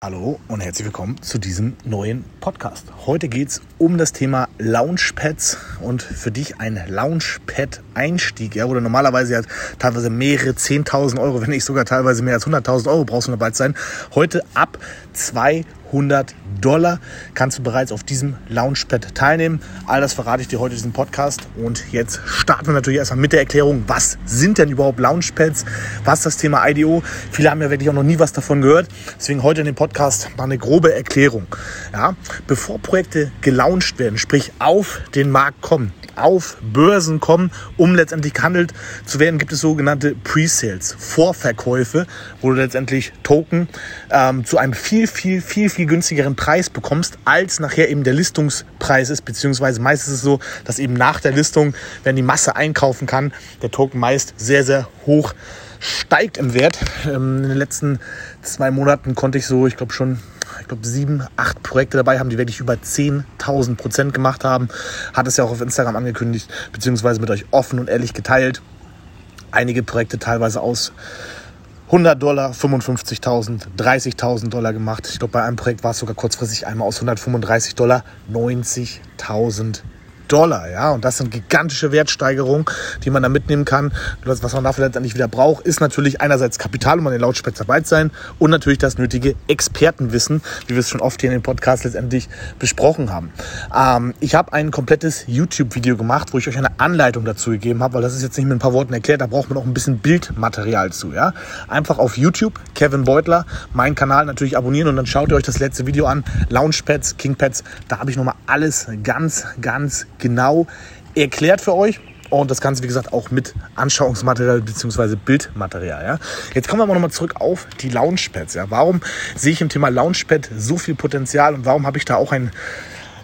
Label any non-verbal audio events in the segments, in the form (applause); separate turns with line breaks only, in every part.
Hallo und herzlich willkommen zu diesem neuen Podcast. Heute geht es um das Thema Launchpads und für dich ein Launchpad-Einstieg, ja, wo du normalerweise ja teilweise mehrere 10.000 Euro, wenn nicht sogar teilweise mehr als 100.000 Euro brauchst, um dabei zu sein. Heute ab 200 Dollar kannst du bereits auf diesem Launchpad teilnehmen. All das verrate ich dir heute in diesem Podcast. Und jetzt starten wir natürlich erstmal mit der Erklärung, was sind denn überhaupt Launchpads? Was ist das Thema IDO? Viele haben ja wirklich auch noch nie was davon gehört. Deswegen heute in dem Podcast mal eine grobe Erklärung. Ja, bevor Projekte gelauncht werden, sprich auf den Markt kommen, auf Börsen kommen, um letztendlich gehandelt zu werden, gibt es sogenannte Pre-Sales, Vorverkäufe, wo du letztendlich Token ähm, zu einem viel, viel, viel, viel günstigeren Preis bekommst, als nachher eben der Listungspreis ist, beziehungsweise meist ist es so, dass eben nach der Listung, wenn die Masse einkaufen kann, der Token meist sehr, sehr hoch steigt im Wert. Ähm, in den letzten zwei Monaten konnte ich so, ich glaube schon ich glaube, sieben, acht Projekte dabei haben, die wirklich über 10.000 Prozent gemacht haben. Hat es ja auch auf Instagram angekündigt, beziehungsweise mit euch offen und ehrlich geteilt. Einige Projekte teilweise aus 100 Dollar, 55.000, 30.000 Dollar gemacht. Ich glaube, bei einem Projekt war es sogar kurzfristig einmal aus 135 Dollar 90.000 Dollar. Ja? Und das sind gigantische Wertsteigerungen, die man da mitnehmen kann. Was man dafür letztendlich wieder braucht, ist natürlich einerseits Kapital, um an den Lautsprecher zu sein und natürlich das nötige Expertenwissen, wie wir es schon oft hier in den Podcast letztendlich besprochen haben. Ähm, ich habe ein komplettes YouTube-Video gemacht, wo ich euch eine Anleitung dazu gegeben habe, weil das ist jetzt nicht mit ein paar Worten erklärt, da braucht man auch ein bisschen Bildmaterial zu. Ja? Einfach auf YouTube, Kevin Beutler, meinen Kanal natürlich abonnieren und dann schaut ihr euch das letzte Video an, Launchpads, Kingpads, da habe ich nochmal alles ganz, ganz genau erklärt für euch. Und das Ganze, wie gesagt, auch mit Anschauungsmaterial bzw. Bildmaterial. Ja. Jetzt kommen wir aber nochmal zurück auf die Launchpads. Ja. Warum sehe ich im Thema Launchpad so viel Potenzial und warum habe ich da auch ein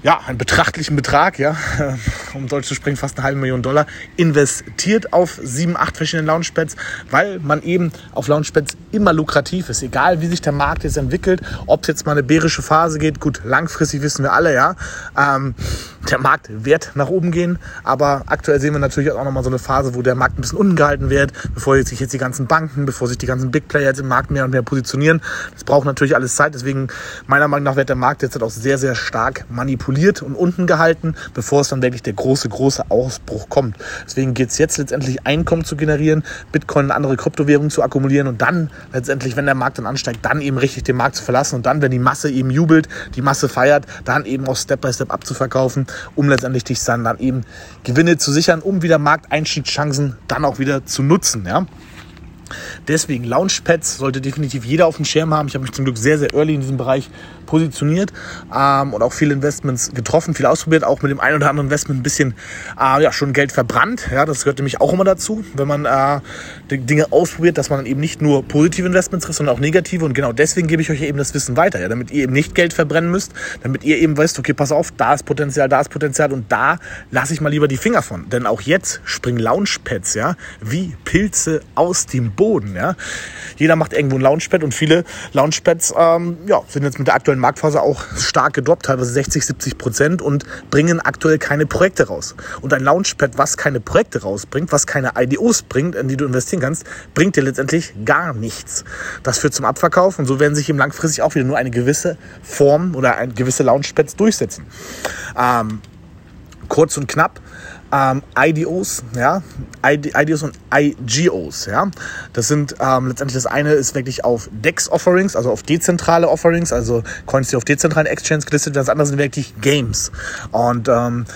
ja, einen betrachtlichen Betrag, ja, (laughs) um Deutsch zu sprechen, fast eine halbe Million Dollar, investiert auf sieben, acht verschiedene Launchpads, weil man eben auf Launchpads immer lukrativ ist. Egal wie sich der Markt jetzt entwickelt, ob es jetzt mal eine bärische Phase geht, gut, langfristig wissen wir alle, ja, ähm, der Markt wird nach oben gehen, aber aktuell sehen wir natürlich auch nochmal so eine Phase, wo der Markt ein bisschen unten gehalten wird, bevor sich jetzt die ganzen Banken, bevor sich die ganzen Big Player jetzt im Markt mehr und mehr positionieren. Das braucht natürlich alles Zeit, deswegen meiner Meinung nach wird der Markt jetzt halt auch sehr, sehr stark manipuliert manipuliert und unten gehalten, bevor es dann wirklich der große, große Ausbruch kommt. Deswegen geht es jetzt letztendlich Einkommen zu generieren, Bitcoin und andere Kryptowährungen zu akkumulieren und dann letztendlich, wenn der Markt dann ansteigt, dann eben richtig den Markt zu verlassen und dann, wenn die Masse eben jubelt, die Masse feiert, dann eben auch Step by Step abzuverkaufen, um letztendlich dich dann, dann eben Gewinne zu sichern, um wieder Markteinstiegschancen dann auch wieder zu nutzen. Ja? Deswegen Launchpads sollte definitiv jeder auf dem Schirm haben. Ich habe mich zum Glück sehr, sehr early in diesem Bereich positioniert ähm, und auch viele Investments getroffen, viel ausprobiert, auch mit dem einen oder anderen Investment ein bisschen äh, ja, schon Geld verbrannt. Ja, das gehört nämlich auch immer dazu, wenn man äh, Dinge ausprobiert, dass man eben nicht nur positive Investments trifft, sondern auch negative. Und genau deswegen gebe ich euch eben das Wissen weiter, ja, damit ihr eben nicht Geld verbrennen müsst, damit ihr eben wisst, okay, pass auf, da ist Potenzial, da ist Potenzial und da lasse ich mal lieber die Finger von. Denn auch jetzt springen Launchpads, ja, wie Pilze aus dem Boden. Ja. Jeder macht irgendwo ein Launchpad und viele Launchpads ähm, ja, sind jetzt mit der aktuellen Marktphase auch stark gedroppt, teilweise 60, 70 Prozent und bringen aktuell keine Projekte raus. Und ein Launchpad, was keine Projekte rausbringt, was keine IDOs bringt, in die du investieren kannst, bringt dir letztendlich gar nichts. Das führt zum Abverkauf und so werden sich eben langfristig auch wieder nur eine gewisse Form oder ein gewisse Launchpads durchsetzen. Ähm, kurz und knapp, ähm, IDOs, ja, IDOs und IGOs, ja. Das sind ähm, letztendlich das eine ist wirklich auf DEX-Offerings, also auf dezentrale Offerings, also Coins, die auf dezentralen Exchanges gelistet werden. Das andere sind wirklich Games. Und ähm,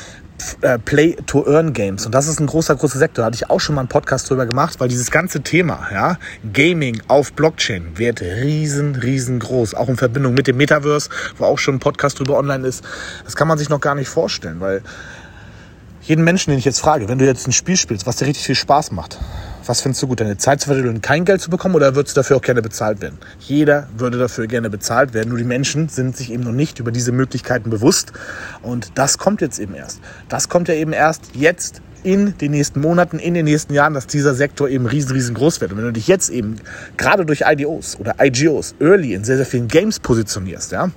äh, Play-to-Earn-Games. Und das ist ein großer, großer Sektor. Da hatte ich auch schon mal einen Podcast drüber gemacht, weil dieses ganze Thema, ja, Gaming auf Blockchain wird riesen, riesengroß. Auch in Verbindung mit dem Metaverse, wo auch schon ein Podcast drüber online ist. Das kann man sich noch gar nicht vorstellen, weil jeden Menschen, den ich jetzt frage, wenn du jetzt ein Spiel spielst, was dir richtig viel Spaß macht, was findest du gut, deine Zeit zu verdienen und kein Geld zu bekommen oder würdest du dafür auch gerne bezahlt werden? Jeder würde dafür gerne bezahlt werden, nur die Menschen sind sich eben noch nicht über diese Möglichkeiten bewusst und das kommt jetzt eben erst. Das kommt ja eben erst jetzt in den nächsten Monaten, in den nächsten Jahren, dass dieser Sektor eben riesen, riesengroß wird. Und wenn du dich jetzt eben gerade durch IDOs oder IGOs early in sehr, sehr vielen Games positionierst, ja,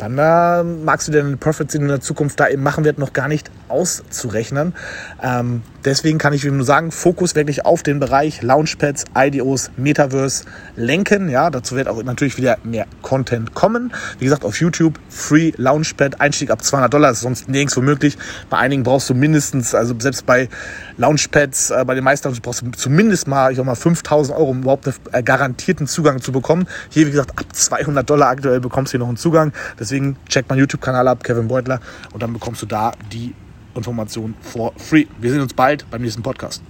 dann äh, magst du den Profits, die du in der Zukunft da eben machen wird, noch gar nicht auszurechnen. Ähm, Deswegen kann ich nur sagen, Fokus wirklich auf den Bereich Launchpads, IDOs, Metaverse lenken. Ja, dazu wird auch natürlich wieder mehr Content kommen. Wie gesagt, auf YouTube Free Launchpad, Einstieg ab 200 Dollar, ist sonst nirgendwo möglich. Bei einigen brauchst du mindestens, also selbst bei Launchpads, äh, bei den meisten brauchst du zumindest mal, ich sag mal, 5000 Euro, um überhaupt einen äh, garantierten Zugang zu bekommen. Hier, wie gesagt, ab 200 Dollar aktuell bekommst du hier noch einen Zugang. Deswegen check meinen YouTube-Kanal ab, Kevin Beutler, und dann bekommst du da die Informationen for free. Wir sehen uns bald beim nächsten Podcast.